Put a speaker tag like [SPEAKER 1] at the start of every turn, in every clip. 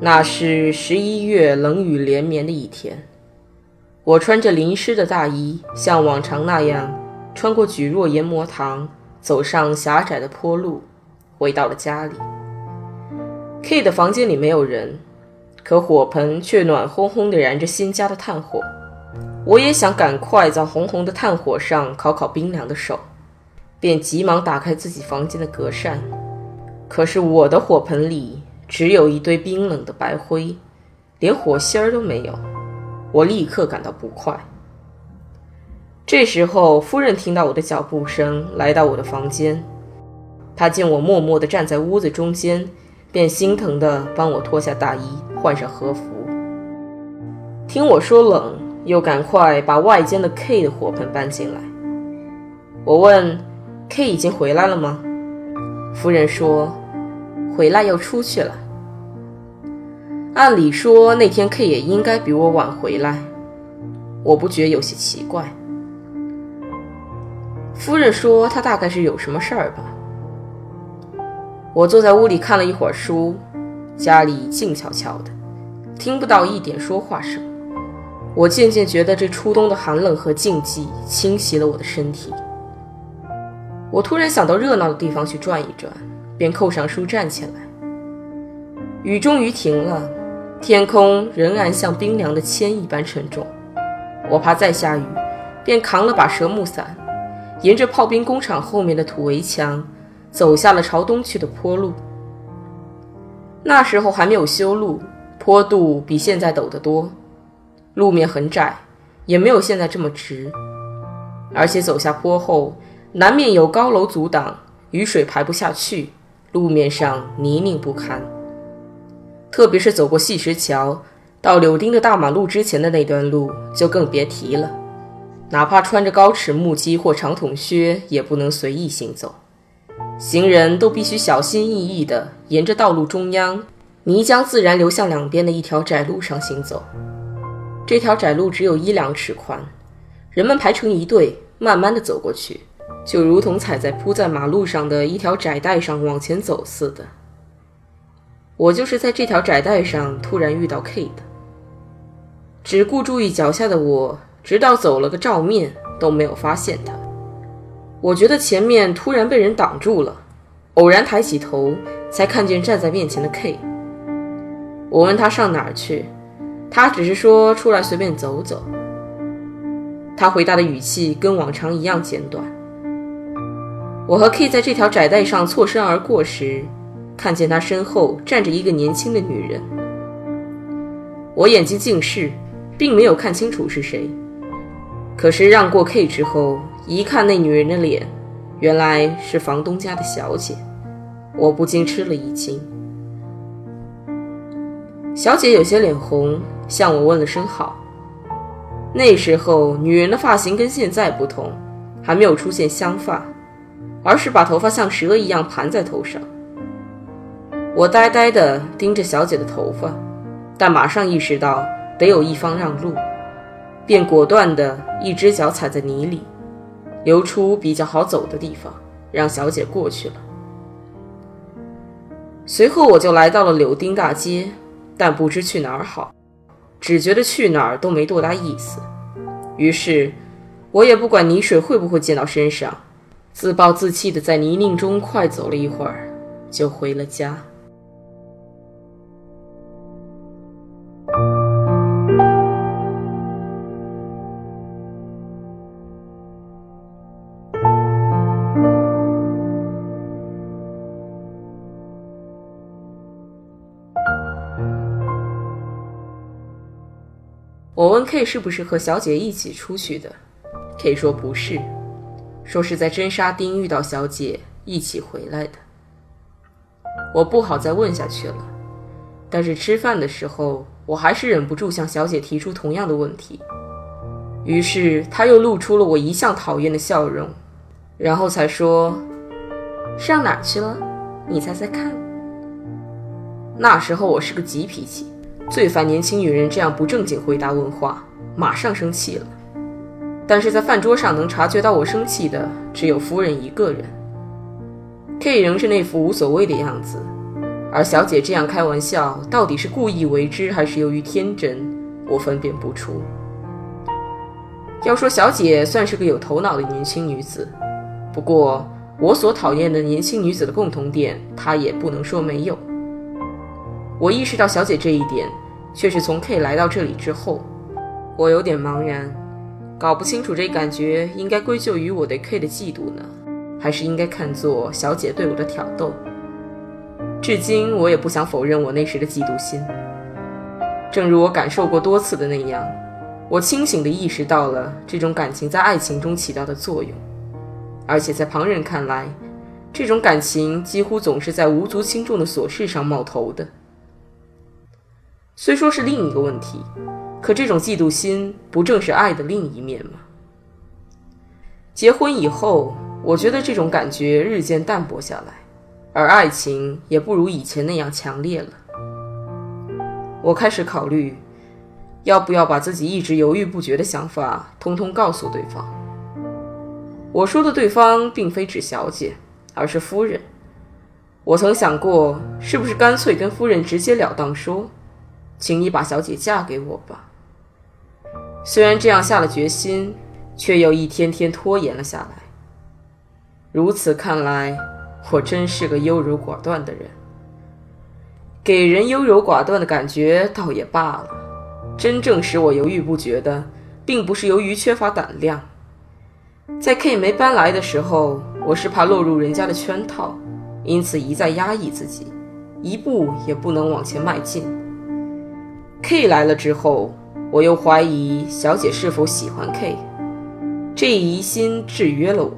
[SPEAKER 1] 那是十一月冷雨连绵的一天，我穿着淋湿的大衣，像往常那样穿过举若研磨堂，走上狭窄的坡路，回到了家里。K 的房间里没有人，可火盆却暖烘烘地燃着新加的炭火。我也想赶快在红红的炭火上烤烤冰凉的手，便急忙打开自己房间的隔扇。可是我的火盆里。只有一堆冰冷的白灰，连火星儿都没有。我立刻感到不快。这时候，夫人听到我的脚步声，来到我的房间。她见我默默地站在屋子中间，便心疼地帮我脱下大衣，换上和服。听我说冷，又赶快把外间的 K 的火盆搬进来。我问：“K 已经回来了吗？”夫人说。回来又出去了。按理说那天 K 也应该比我晚回来，我不觉有些奇怪。夫人说他大概是有什么事儿吧。我坐在屋里看了一会儿书，家里静悄悄的，听不到一点说话声。我渐渐觉得这初冬的寒冷和静寂侵袭了我的身体。我突然想到热闹的地方去转一转。便扣上书站起来。雨终于停了，天空仍然像冰凉的铅一般沉重。我怕再下雨，便扛了把蛇木伞，沿着炮兵工厂后面的土围墙，走下了朝东去的坡路。那时候还没有修路，坡度比现在陡得多，路面很窄，也没有现在这么直。而且走下坡后，难免有高楼阻挡，雨水排不下去。路面上泥泞不堪，特别是走过细石桥到柳丁的大马路之前的那段路，就更别提了。哪怕穿着高尺木屐或长筒靴，也不能随意行走。行人都必须小心翼翼地沿着道路中央泥浆自然流向两边的一条窄路上行走。这条窄路只有一两尺宽，人们排成一队，慢慢地走过去。就如同踩在铺在马路上的一条窄带上往前走似的。我就是在这条窄带上突然遇到 K 的。只顾注意脚下的我，直到走了个照面都没有发现他。我觉得前面突然被人挡住了，偶然抬起头，才看见站在面前的 K。我问他上哪儿去，他只是说出来随便走走。他回答的语气跟往常一样简短。我和 K 在这条窄带上错身而过时，看见他身后站着一个年轻的女人。我眼睛近视，并没有看清楚是谁。可是让过 K 之后，一看那女人的脸，原来是房东家的小姐，我不禁吃了一惊。小姐有些脸红，向我问了声好。那时候女人的发型跟现在不同，还没有出现香发。而是把头发像蛇一样盘在头上。我呆呆地盯着小姐的头发，但马上意识到得有一方让路，便果断地一只脚踩在泥里，留出比较好走的地方，让小姐过去了。随后我就来到了柳丁大街，但不知去哪儿好，只觉得去哪儿都没多大意思。于是，我也不管泥水会不会溅到身上。自暴自弃的在泥泞中快走了一会儿就回了家。我问 k 是不是和小姐一起出去的 k 说不是。说是在真沙丁遇到小姐一起回来的。我不好再问下去了，但是吃饭的时候，我还是忍不住向小姐提出同样的问题。于是她又露出了我一向讨厌的笑容，然后才说：“上哪去了？你猜猜看。”那时候我是个急脾气。最烦年轻女人这样不正经回答问话，马上生气了。但是在饭桌上能察觉到我生气的只有夫人一个人。K 仍是那副无所谓的样子，而小姐这样开玩笑，到底是故意为之还是由于天真，我分辨不出。要说小姐算是个有头脑的年轻女子，不过我所讨厌的年轻女子的共同点，她也不能说没有。我意识到小姐这一点，却是从 K 来到这里之后，我有点茫然，搞不清楚这感觉应该归咎于我对 K 的嫉妒呢，还是应该看作小姐对我的挑逗。至今我也不想否认我那时的嫉妒心。正如我感受过多次的那样，我清醒地意识到了这种感情在爱情中起到的作用，而且在旁人看来，这种感情几乎总是在无足轻重的琐事上冒头的。虽说是另一个问题，可这种嫉妒心不正是爱的另一面吗？结婚以后，我觉得这种感觉日渐淡薄下来，而爱情也不如以前那样强烈了。我开始考虑，要不要把自己一直犹豫不决的想法通通告诉对方。我说的对方并非指小姐，而是夫人。我曾想过，是不是干脆跟夫人直截了当说。请你把小姐嫁给我吧。虽然这样下了决心，却又一天天拖延了下来。如此看来，我真是个优柔寡断的人。给人优柔寡断的感觉倒也罢了，真正使我犹豫不决的，并不是由于缺乏胆量。在 K 没搬来的时候，我是怕落入人家的圈套，因此一再压抑自己，一步也不能往前迈进。K 来了之后，我又怀疑小姐是否喜欢 K，这一疑心制约了我，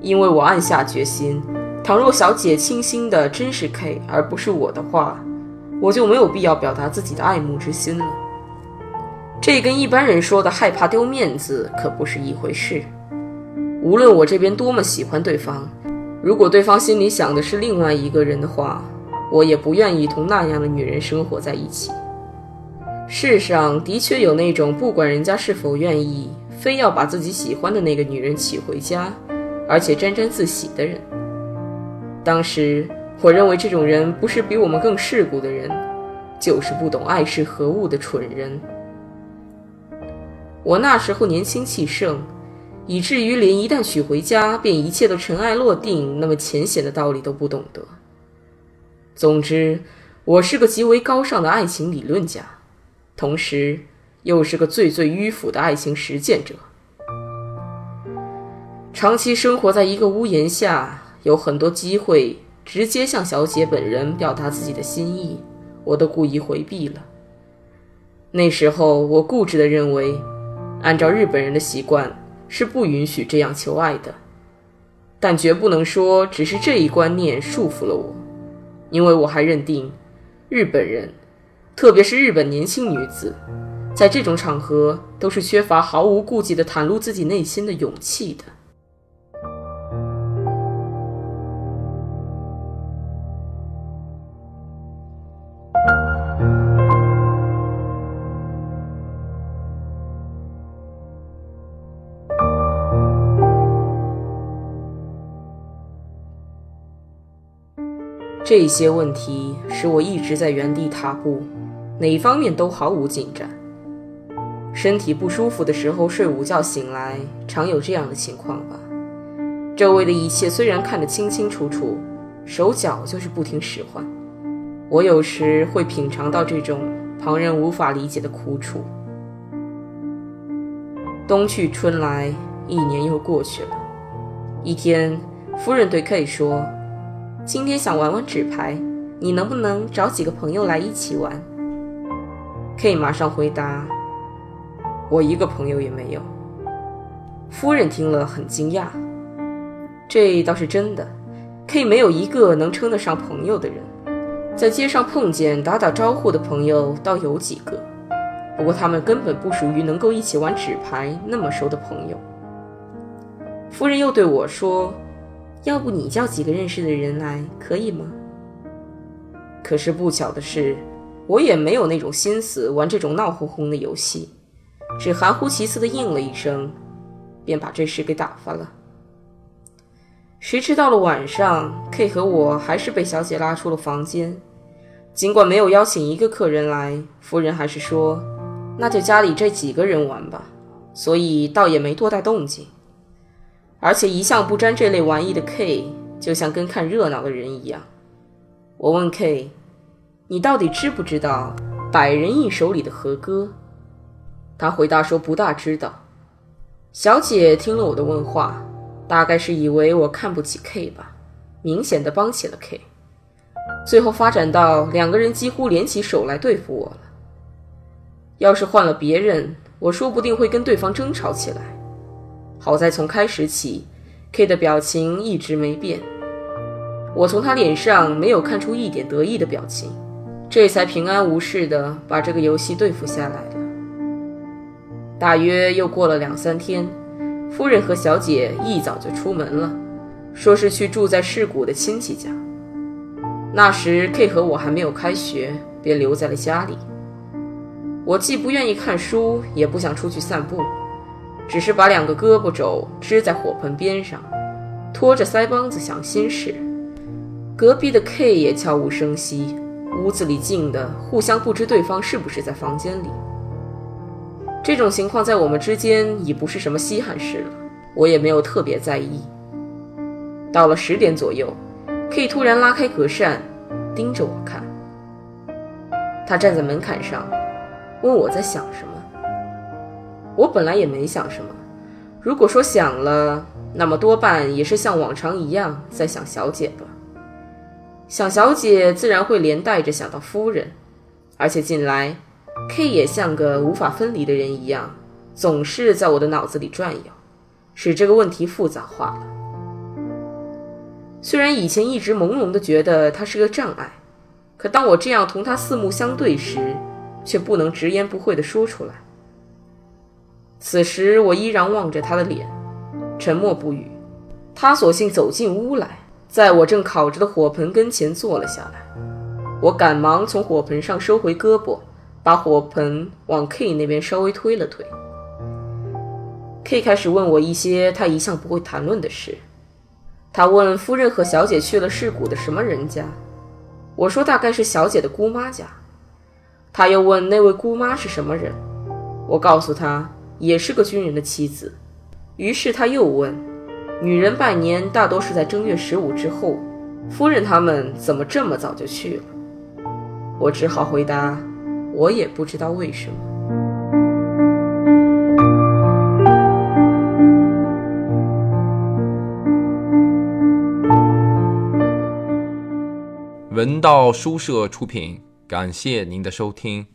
[SPEAKER 1] 因为我暗下决心，倘若小姐倾心的真是 K 而不是我的话，我就没有必要表达自己的爱慕之心了。这跟一般人说的害怕丢面子可不是一回事。无论我这边多么喜欢对方，如果对方心里想的是另外一个人的话，我也不愿意同那样的女人生活在一起。世上的确有那种不管人家是否愿意，非要把自己喜欢的那个女人娶回家，而且沾沾自喜的人。当时我认为这种人不是比我们更世故的人，就是不懂爱是何物的蠢人。我那时候年轻气盛，以至于连一旦娶回家便一切都尘埃落定那么浅显的道理都不懂得。总之，我是个极为高尚的爱情理论家。同时，又是个最最迂腐的爱情实践者。长期生活在一个屋檐下，有很多机会直接向小姐本人表达自己的心意，我都故意回避了。那时候，我固执地认为，按照日本人的习惯，是不允许这样求爱的。但绝不能说只是这一观念束缚了我，因为我还认定，日本人。特别是日本年轻女子，在这种场合都是缺乏毫无顾忌的袒露自己内心的勇气的。这些问题使我一直在原地踏步。哪方面都毫无进展。身体不舒服的时候睡午觉醒来，常有这样的情况吧。周围的一切虽然看得清清楚楚，手脚就是不听使唤。我有时会品尝到这种旁人无法理解的苦楚。冬去春来，一年又过去了。一天，夫人对 K 说：“今天想玩玩纸牌，你能不能找几个朋友来一起玩？” K 马上回答：“我一个朋友也没有。夫人听了很惊讶，这倒是真的。K 没有一个能称得上朋友的人，在街上碰见打打招呼的朋友倒有几个，不过他们根本不属于能够一起玩纸牌那么熟的朋友。夫人又对我说：“要不你叫几个认识的人来，可以吗？”可是不巧的是，我也没有那种心思玩这种闹哄哄的游戏，只含糊其辞的应了一声，便把这事给打发了。谁知到了晚上，K 和我还是被小姐拉出了房间。尽管没有邀请一个客人来，夫人还是说：“那就家里这几个人玩吧。”所以倒也没多大动静。而且一向不沾这类玩意的 K，就像跟看热闹的人一样。我问 K：“ 你到底知不知道百人一首里的和歌？”他回答说：“不大知道。”小姐听了我的问话。大概是以为我看不起 K 吧，明显的帮起了 K，最后发展到两个人几乎联起手来对付我了。要是换了别人，我说不定会跟对方争吵起来。好在从开始起，K 的表情一直没变，我从他脸上没有看出一点得意的表情，这才平安无事的把这个游戏对付下来了。大约又过了两三天。夫人和小姐一早就出门了，说是去住在市谷的亲戚家。那时 K 和我还没有开学，便留在了家里。我既不愿意看书，也不想出去散步，只是把两个胳膊肘支在火盆边上，托着腮帮子想心事。隔壁的 K 也悄无声息，屋子里静的，互相不知对方是不是在房间里。这种情况在我们之间已不是什么稀罕事了，我也没有特别在意。到了十点左右，K 突然拉开隔扇，盯着我看。他站在门槛上，问我在想什么。我本来也没想什么，如果说想了，那么多半也是像往常一样在想小姐吧。想小姐，自然会连带着想到夫人，而且近来。K 也像个无法分离的人一样，总是在我的脑子里转悠，使这个问题复杂化了。虽然以前一直朦胧地觉得他是个障碍，可当我这样同他四目相对时，却不能直言不讳地说出来。此时我依然望着他的脸，沉默不语。他索性走进屋来，在我正烤着的火盆跟前坐了下来。我赶忙从火盆上收回胳膊。把火盆往 K 那边稍微推了推。K 开始问我一些他一向不会谈论的事。他问夫人和小姐去了市谷的什么人家，我说大概是小姐的姑妈家。他又问那位姑妈是什么人，我告诉他也是个军人的妻子。于是他又问，女人拜年大多是在正月十五之后，夫人他们怎么这么早就去了？我只好回答。我也不知道为什么。
[SPEAKER 2] 文道书社出品，感谢您的收听。